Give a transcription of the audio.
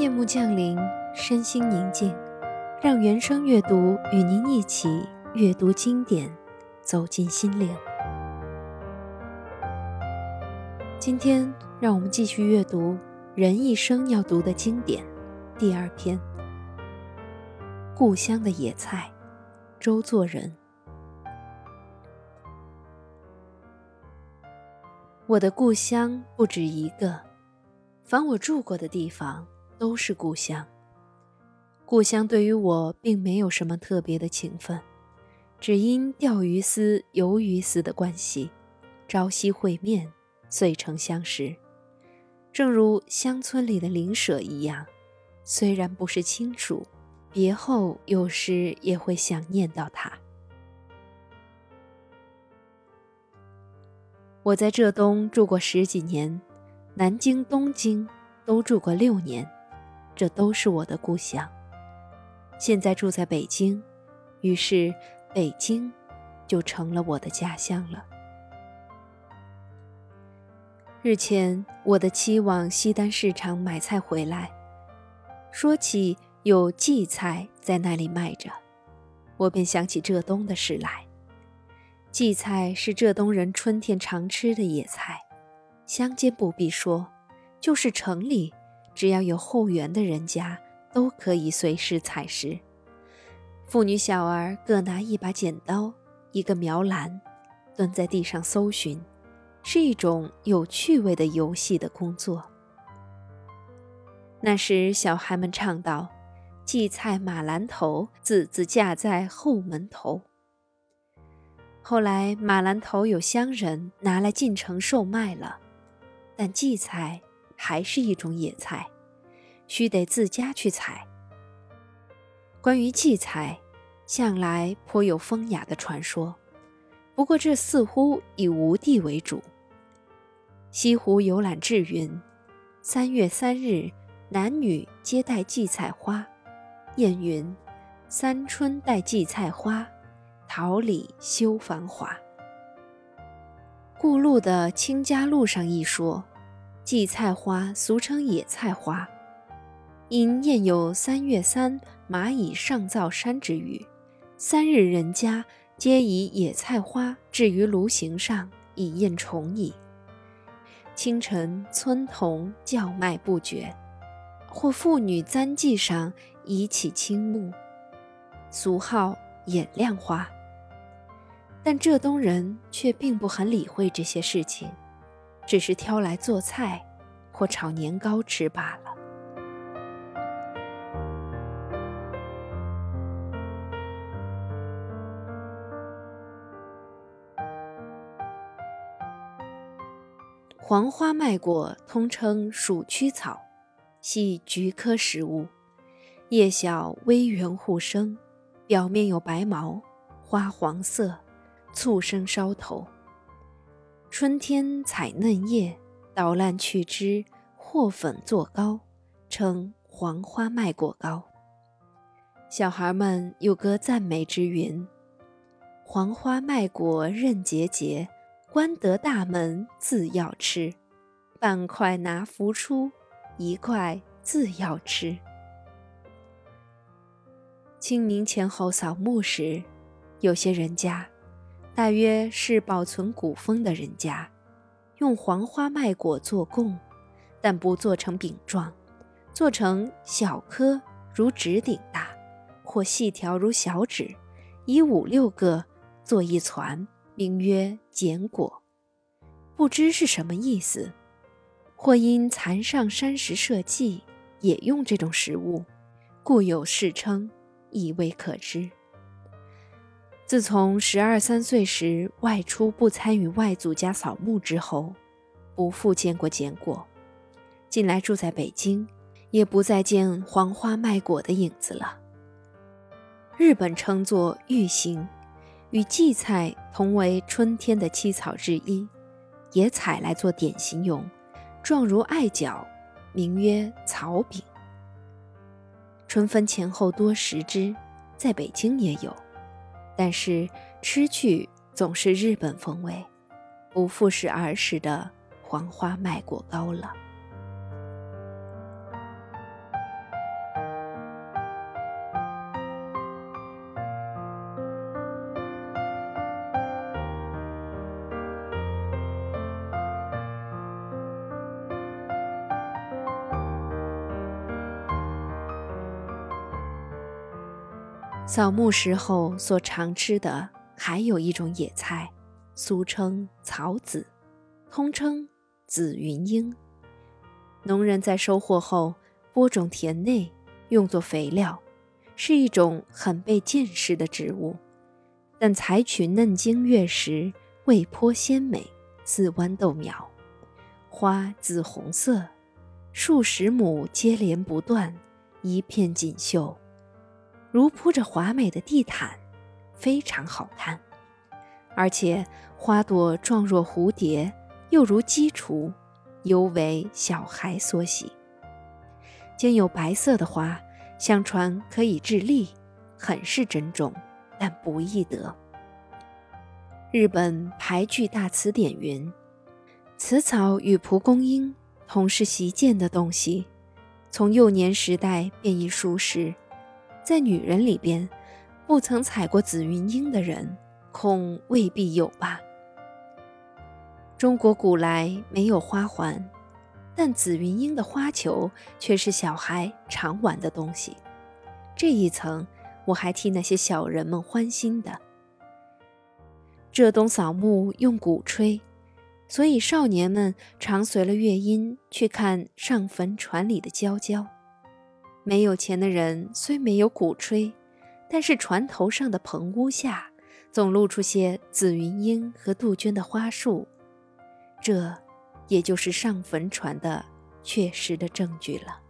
夜幕降临，身心宁静，让原声阅读与您一起阅读经典，走进心灵。今天，让我们继续阅读人一生要读的经典第二篇《故乡的野菜》，周作人。我的故乡不止一个，凡我住过的地方。都是故乡。故乡对于我并没有什么特别的情分，只因钓鱼丝、游鱼丝的关系，朝夕会面，遂成相识。正如乡村里的邻舍一样，虽然不是亲属，别后有时也会想念到他。我在浙东住过十几年，南京、东京都住过六年。这都是我的故乡。现在住在北京，于是北京就成了我的家乡了。日前，我的妻往西单市场买菜回来，说起有荠菜在那里卖着，我便想起浙东的事来。荠菜是浙东人春天常吃的野菜，乡间不必说，就是城里。只要有后园的人家，都可以随时采食。妇女小儿各拿一把剪刀、一个苗篮，蹲在地上搜寻，是一种有趣味的游戏的工作。那时，小孩们唱道：“荠菜马兰头，子子架在后门头。”后来，马兰头有乡人拿来进城售卖了，但荠菜。还是一种野菜，须得自家去采。关于荠菜，向来颇有风雅的传说，不过这似乎以吴地为主。西湖游览志云：三月三日，男女皆戴荠菜花。谚云：三春带荠菜花，桃李休繁华。故路的《清家路》上一说。荠菜花俗称野菜花，因谚有“三月三，蚂蚁上灶山”之语。三日人家皆以野菜花置于炉形上，以宴虫蚁。清晨村童叫卖不绝，或妇女簪髻上以起青木，俗号眼亮花。但浙东人却并不很理会这些事情。只是挑来做菜，或炒年糕吃罢了。黄花麦果通称鼠曲草，系菊科食物，叶小微圆互生，表面有白毛，花黄色，簇生梢头。春天采嫩叶，捣烂去枝，和粉做糕，称黄花麦果糕。小孩们有歌赞美之云：“黄花麦果韧结结，关得大门自要吃。半块拿浮出，一块自要吃。”清明前后扫墓时，有些人家。大约是保存古风的人家，用黄花麦果做供，但不做成饼状，做成小颗如指顶大，或细条如小指，以五六个做一攒，名曰剪果。不知是什么意思，或因蚕上山时设计也用这种食物，故有世称，亦未可知。自从十二三岁时外出不参与外祖家扫墓之后，不复见过剪果。近来住在北京，也不再见黄花麦果的影子了。日本称作玉形，与荠菜同为春天的七草之一，也采来做点心用，状如艾角，名曰草饼。春分前后多食之，在北京也有。但是吃去总是日本风味，不复是儿时的黄花麦果糕了。扫墓时候所常吃的还有一种野菜，俗称草籽，通称紫云英。农人在收获后播种田内，用作肥料，是一种很被见识的植物。但采取嫩茎越实，味颇鲜美，似豌豆苗，花紫红色，数十亩接连不断，一片锦绣，如铺着华美的地毯，非常好看。而且花朵状若蝴蝶，又如鸡雏。尤为小孩所喜，兼有白色的花，相传可以治痢，很是珍重，但不易得。日本排句大词典云：“此草与蒲公英同是习见的东西，从幼年时代便已熟识。在女人里边，不曾采过紫云英的人，恐未必有吧。”中国古来没有花环，但紫云英的花球却是小孩常玩的东西。这一层，我还替那些小人们欢心的。浙东扫墓用鼓吹，所以少年们常随了乐音去看上坟船里的娇娇。没有钱的人虽没有鼓吹，但是船头上的棚屋下总露出些紫云英和杜鹃的花束。这，也就是上坟船的确实的证据了。